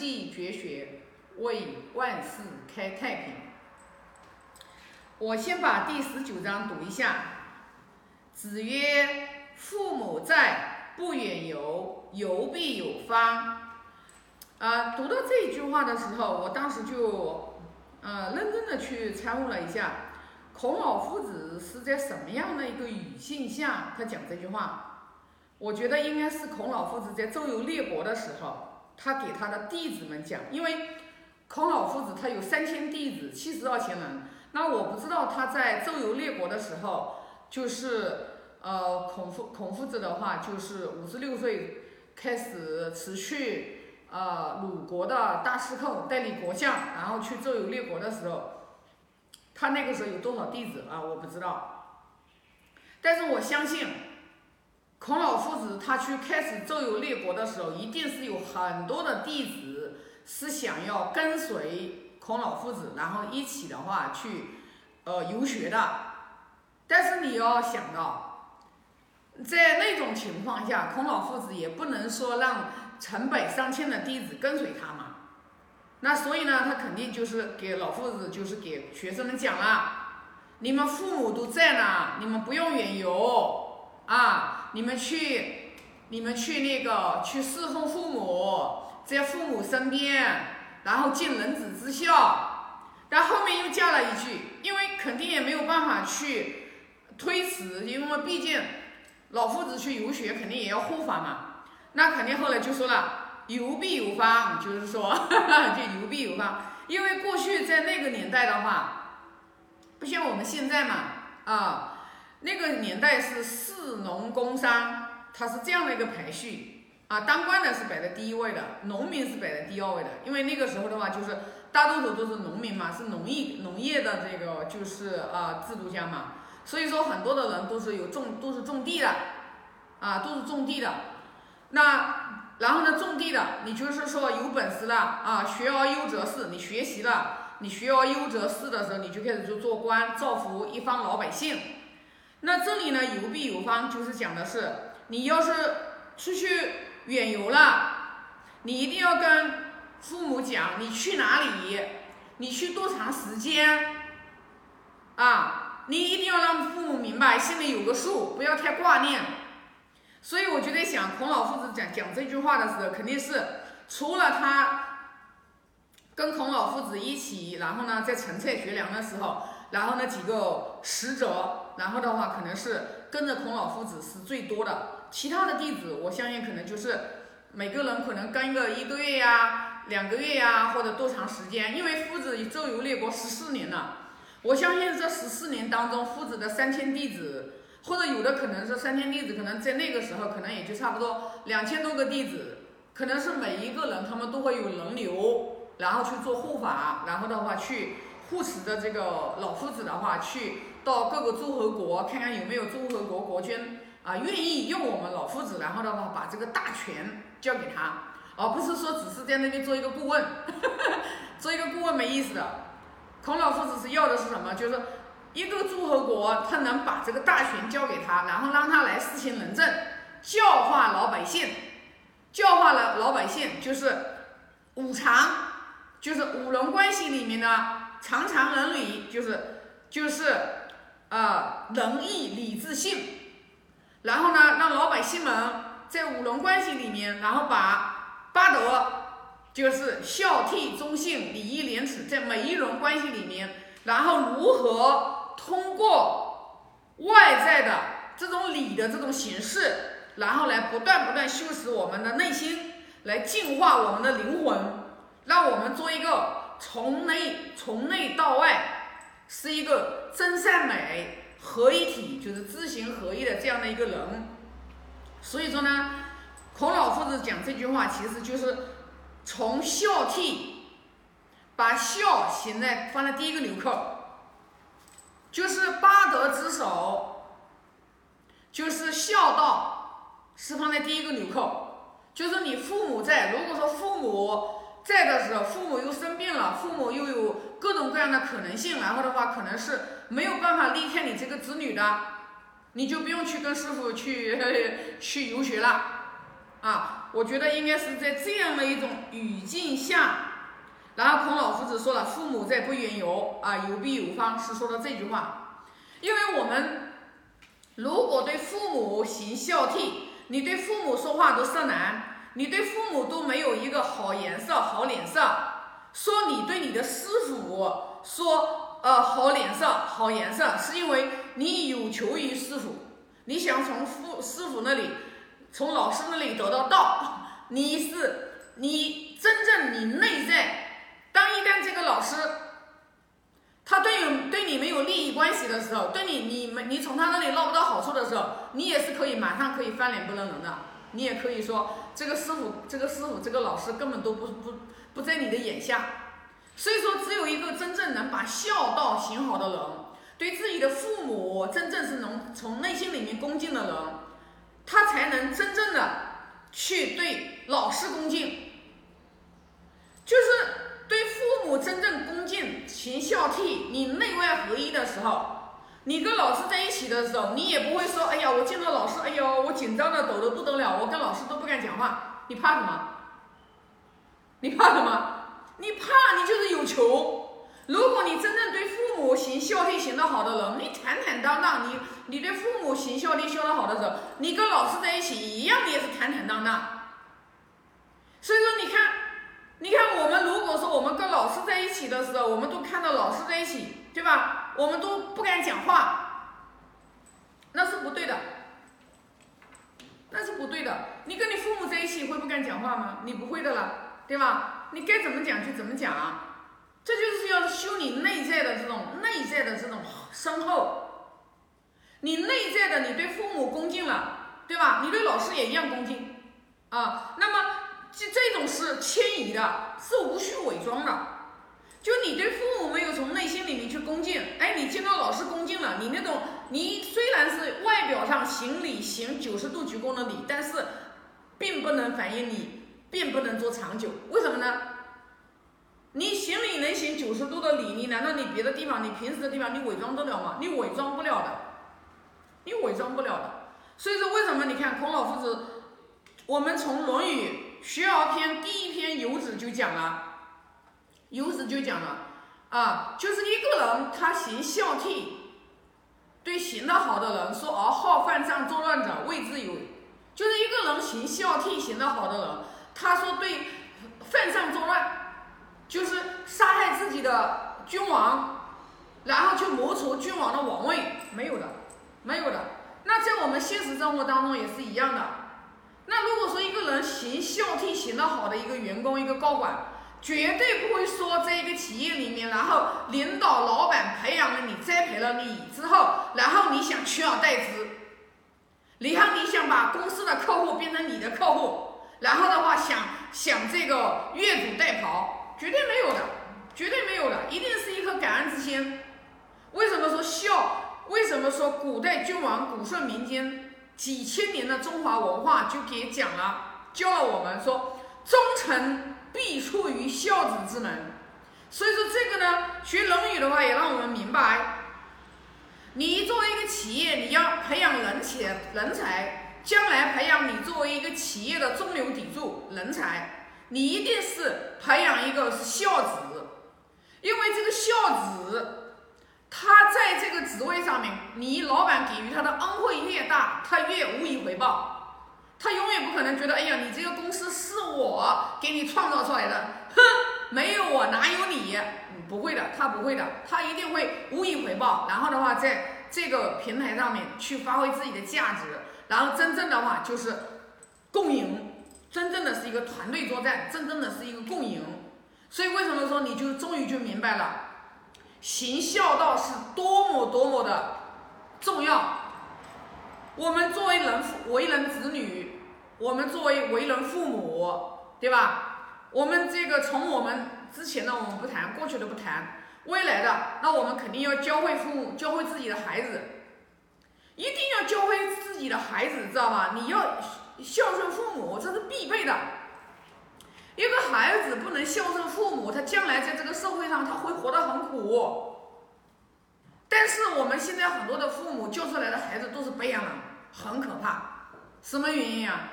济绝学，为万世开太平。我先把第十九章读一下。子曰：“父母在，不远游，游必有方。”啊，读到这一句话的时候，我当时就，呃，认真的去参悟了一下，孔老夫子是在什么样的一个语境下，他讲这句话？我觉得应该是孔老夫子在周游列国的时候，他给他的弟子们讲，因为孔老夫子他有三千弟子，七十二贤人。那我不知道他在周游列国的时候，就是呃孔夫孔夫子的话，就是五十六岁开始辞去呃鲁国的大司寇，代理国相，然后去周游列国的时候，他那个时候有多少弟子啊？我不知道，但是我相信。孔老夫子他去开始周游列国的时候，一定是有很多的弟子是想要跟随孔老夫子，然后一起的话去呃游学的。但是你要想到，在那种情况下，孔老夫子也不能说让成百上千的弟子跟随他嘛。那所以呢，他肯定就是给老夫子就是给学生们讲了，你们父母都在呢，你们不用远游啊。你们去，你们去那个去侍奉父母，在父母身边，然后尽人子之孝。但后面又加了一句，因为肯定也没有办法去推辞，因为毕竟老夫子去游学，肯定也要护法嘛。那肯定后来就说了，游必有方，就是说 就游必有方。因为过去在那个年代的话，不像我们现在嘛，啊。那个年代是士农工商，它是这样的一个排序啊。当官的是摆在第一位的，农民是摆在第二位的。因为那个时候的话，就是大多数都是农民嘛，是农业农业的这个就是啊制度下嘛。所以说很多的人都是有种都是种地的，啊都是种地的。那然后呢种地的，你就是说有本事了啊，学而优则仕，你学习了，你学而优则仕的时候，你就开始就做官，造福一方老百姓。那这里呢，游必有方，就是讲的是，你要是出去远游了，你一定要跟父母讲你去哪里，你去多长时间，啊，你一定要让父母明白，心里有个数，不要太挂念。所以我就在想，孔老夫子讲讲这句话的时候，肯定是除了他跟孔老夫子一起，然后呢，在陈蔡绝粮的时候，然后那几个使者。然后的话，可能是跟着孔老夫子是最多的，其他的弟子，我相信可能就是每个人可能跟个一个月呀、两个月呀，或者多长时间。因为夫子周游列国十四年了，我相信这十四年当中，夫子的三千弟子，或者有的可能是三千弟子，可能在那个时候可能也就差不多两千多个弟子，可能是每一个人他们都会有人流，然后去做护法，然后的话去护持的这个老夫子的话去。到各个诸侯国看看有没有诸侯国国君啊愿意用我们老夫子，然后的话把这个大权交给他，而不是说只是在那边做一个顾问，做一个顾问没意思的。孔老夫子是要的是什么？就是一个诸侯国他能把这个大权交给他，然后让他来施行仁政，教化老百姓，教化了老百姓就是五常，就是五伦关系里面的常常仁礼，就是就是。啊，仁义礼智信，然后呢，让老百姓们在五伦关系里面，然后把八德，就是孝悌忠信礼义廉耻，在每一轮关系里面，然后如何通过外在的这种礼的这种形式，然后来不断不断修持我们的内心，来净化我们的灵魂，让我们做一个从内从内到外。是一个真善美合一体，就是知行合一的这样的一个人。所以说呢，孔老夫子讲这句话，其实就是从孝悌，把孝行在放在第一个纽扣，就是八德之首，就是孝道是放在第一个纽扣，就是你父母在，如果说父母。在的时候，父母又生病了，父母又有各种各样的可能性，然后的话，可能是没有办法离开你这个子女的，你就不用去跟师傅去 去游学了，啊，我觉得应该是在这样的一种语境下，然后孔老夫子说了：“父母在，不远游啊，游必有方。”是说的这句话。因为我们如果对父母行孝悌，你对父母说话都色难，你对父母都没有一个好颜色、好脸色，说你对你的师傅说呃好脸色、好颜色，是因为你有求于师傅，你想从父师傅那里。从老师那里得到道，你是你真正你内在。当一旦这个老师，他对有对你没有利益关系的时候，对你你们你从他那里捞不到好处的时候，你也是可以马上可以翻脸不认人的。你也可以说这个师傅这个师傅这个老师根本都不不不在你的眼下。所以说，只有一个真正能把孝道行好的人，对自己的父母真正是能从内心里面恭敬的人。他才能真正的去对老师恭敬，就是对父母真正恭敬、行孝悌，你内外合一的时候，你跟老师在一起的时候，你也不会说，哎呀，我见到老师，哎呦，我紧张的抖得不得了，我跟老师都不敢讲话。你怕什么？你怕什么？你怕你就是有求。如果你真正对父母行孝悌行得好的人，你坦坦荡荡，你你对父母行孝悌孝得好的时候，你跟老师在一起一样你也是坦坦荡荡。所以说，你看，你看我们如果说我们跟老师在一起的时候，我们都看到老师在一起，对吧？我们都不敢讲话，那是不对的，那是不对的。你跟你父母在一起会不敢讲话吗？你不会的了，对吧？你该怎么讲就怎么讲。这就是要修你内在的这种内在的这种深厚。你内在的，你对父母恭敬了，对吧？你对老师也一样恭敬啊。那么这这种是迁移的，是无需伪装的。就你对父母没有从内心里面去恭敬，哎，你见到老师恭敬了，你那种你虽然是外表上行礼行九十度鞠躬的礼，但是并不能反映你，并不能做长久。为什么呢？你行礼能行九十度的礼，你难道你别的地方，你平时的地方你伪装得了吗？你伪装不了的，你伪装不了的。所以说，为什么你看孔老夫子，我们从《论语·学而篇》第一篇《游子》就讲了，《由此》就讲了啊，就是一个人他行孝悌，对行得好的人说，而好犯上作乱者谓之有，就是一个人行孝悌行得好的人，他说对犯上作乱。就是杀害自己的君王，然后去谋求君王的王位，没有的，没有的。那在我们现实生活当中也是一样的。那如果说一个人行孝悌行得好的一个员工、一个高管，绝对不会说在一个企业里面，然后领导、老板培养了你、栽培了你之后，然后你想取而代之，然后你想把公司的客户变成你的客户，然后的话想想这个越俎代庖。绝对没有的，绝对没有的，一定是一颗感恩之心。为什么说孝？为什么说古代君王古顺民间几千年的中华文化就给讲了，教了我们说，忠诚必出于孝子之门。所以说这个呢，学《论语》的话也让我们明白，你作为一个企业，你要培养人才，人才将来培养你作为一个企业的中流砥柱人才。你一定是培养一个是孝子，因为这个孝子，他在这个职位上面，你老板给予他的恩惠越大，他越无以回报，他永远不可能觉得，哎呀，你这个公司是我给你创造出来的，哼，没有我哪有你？不会的，他不会的，他一定会无以回报，然后的话，在这个平台上面去发挥自己的价值，然后真正的话就是共赢。真正的是一个团队作战，真正的是一个共赢，所以为什么说你就终于就明白了，行孝道是多么多么的重要。我们作为人为人子女，我们作为为人父母，对吧？我们这个从我们之前的我们不谈，过去的不谈，未来的那我们肯定要教会父母，教会自己的孩子，一定要教会自己的孩子，知道吧？你要。孝顺父母，这是必备的。一个孩子不能孝顺父母，他将来在这个社会上他会活得很苦。但是我们现在很多的父母教出来的孩子都是白眼狼，很可怕。什么原因啊？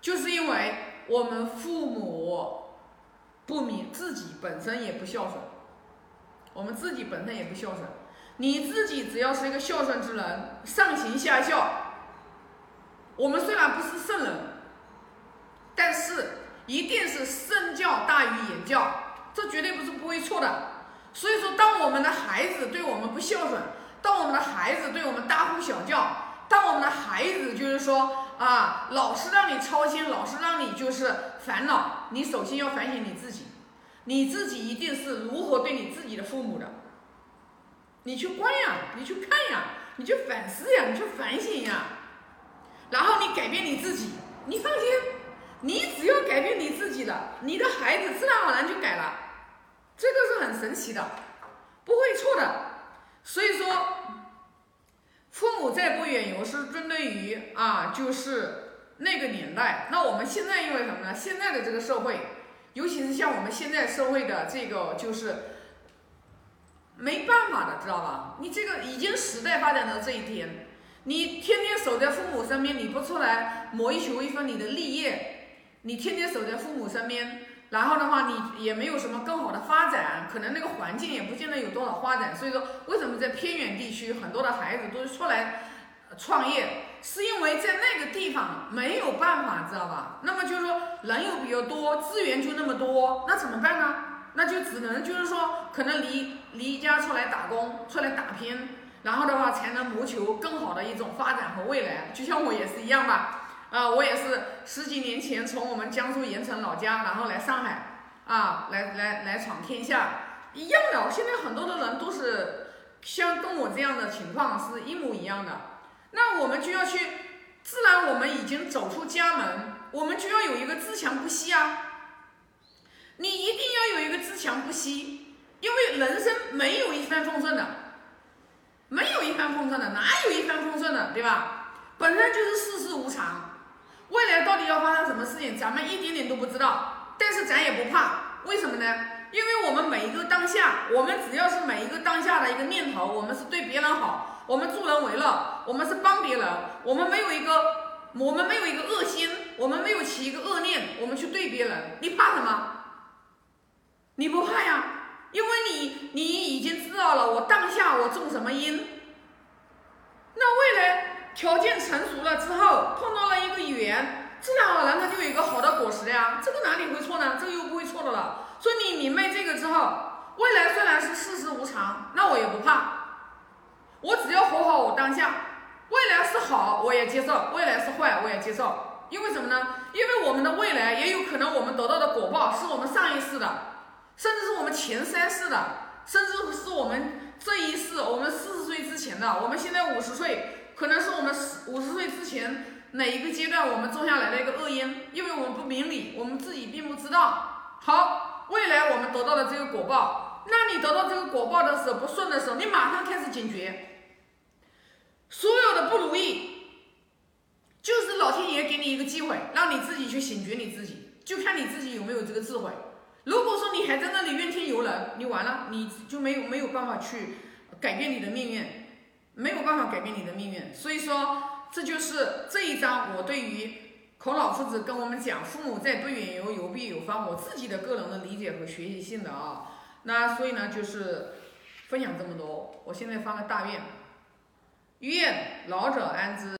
就是因为我们父母不明自己本身也不孝顺，我们自己本身也不孝顺。你自己只要是一个孝顺之人，上行下效，我们虽然不是圣人，但是一定是身教大于言教，这绝对不是不会错的。所以说，当我们的孩子对我们不孝顺，当我们的孩子对我们大呼小叫，当我们的孩子就是说啊，老是让你操心，老是让你就是烦恼，你首先要反省你自己，你自己一定是如何对你自己的父母的。你去观呀，你去看呀，你去反思呀，你去反省呀，然后你改变你自己，你放心，你只要改变你自己了，你的孩子自然而然就改了，这个是很神奇的，不会错的。所以说，不远游是针对于啊，就是那个年代。那我们现在因为什么呢？现在的这个社会，尤其是像我们现在社会的这个就是。没办法的，知道吧？你这个已经时代发展到这一天，你天天守在父母身边，你不出来谋一求一份你的立业，你天天守在父母身边，然后的话，你也没有什么更好的发展，可能那个环境也不见得有多少发展。所以说，为什么在偏远地区很多的孩子都出来创业，是因为在那个地方没有办法，知道吧？那么就是说人又比较多，资源就那么多，那怎么办呢？那就只能就是说，可能离离家出来打工，出来打拼，然后的话才能谋求更好的一种发展和未来。就像我也是一样吧，啊，我也是十几年前从我们江苏盐城老家，然后来上海，啊，来来来闯天下，一样的。现在很多的人都是像跟我这样的情况是一模一样的。那我们就要去，自然我们已经走出家门，我们就要有一个自强不息啊。你一定要有一个自强不息，因为人生没有一帆风顺的，没有一帆风顺的，哪有一帆风顺的，对吧？本身就是世事无常，未来到底要发生什么事情，咱们一点点都不知道。但是咱也不怕，为什么呢？因为我们每一个当下，我们只要是每一个当下的一个念头，我们是对别人好，我们助人为乐，我们是帮别人，我们没有一个，我们没有一个恶心，我们没有起一个恶念，我们去对别人，你怕什么？你不怕呀，因为你你已经知道了我当下我种什么因，那未来条件成熟了之后碰到了一个缘，自然而然它就有一个好的果实的呀，这个哪里会错呢？这个又不会错的了。所以你明白这个之后，未来虽然是世事无常，那我也不怕，我只要活好我当下，未来是好我也接受，未来是坏我也接受，因为什么呢？因为我们的未来也有可能我们得到的果报是我们上一世的。甚至是我们前三世的，甚至是我们这一世，我们四十岁之前的，我们现在五十岁，可能是我们五十岁之前哪一个阶段我们种下来的一个恶因，因为我们不明理，我们自己并不知道。好，未来我们得到的这个果报，那你得到这个果报的时候不顺的时候，你马上开始警觉，所有的不如意，就是老天爷给你一个机会，让你自己去醒觉你自己，就看你自己有没有这个智慧。如果说你还在那里怨天尤人，你完了，你就没有没有办法去改变你的命运，没有办法改变你的命运。所以说，这就是这一章我对于孔老夫子跟我们讲“父母在，不远游，游必有方”我自己的个人的理解和学习性的啊。那所以呢，就是分享这么多。我现在发个大愿，愿老者安之。